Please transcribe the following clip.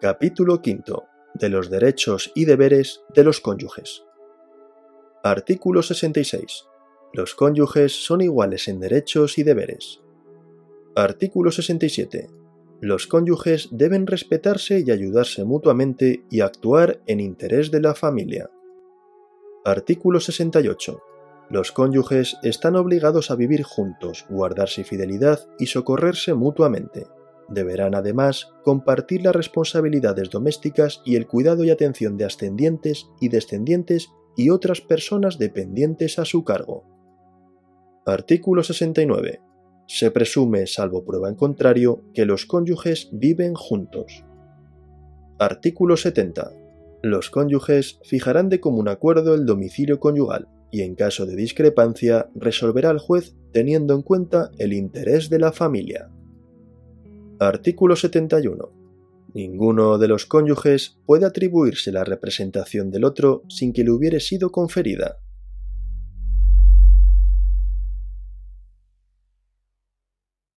Capítulo V. De los derechos y deberes de los cónyuges. Artículo 66. Los cónyuges son iguales en derechos y deberes. Artículo 67. Los cónyuges deben respetarse y ayudarse mutuamente y actuar en interés de la familia. Artículo 68. Los cónyuges están obligados a vivir juntos, guardarse fidelidad y socorrerse mutuamente. Deberán además compartir las responsabilidades domésticas y el cuidado y atención de ascendientes y descendientes y otras personas dependientes a su cargo. Artículo 69. Se presume, salvo prueba en contrario, que los cónyuges viven juntos. Artículo 70. Los cónyuges fijarán de común acuerdo el domicilio conyugal y en caso de discrepancia resolverá el juez teniendo en cuenta el interés de la familia. Artículo 71. Ninguno de los cónyuges puede atribuirse la representación del otro sin que le hubiere sido conferida.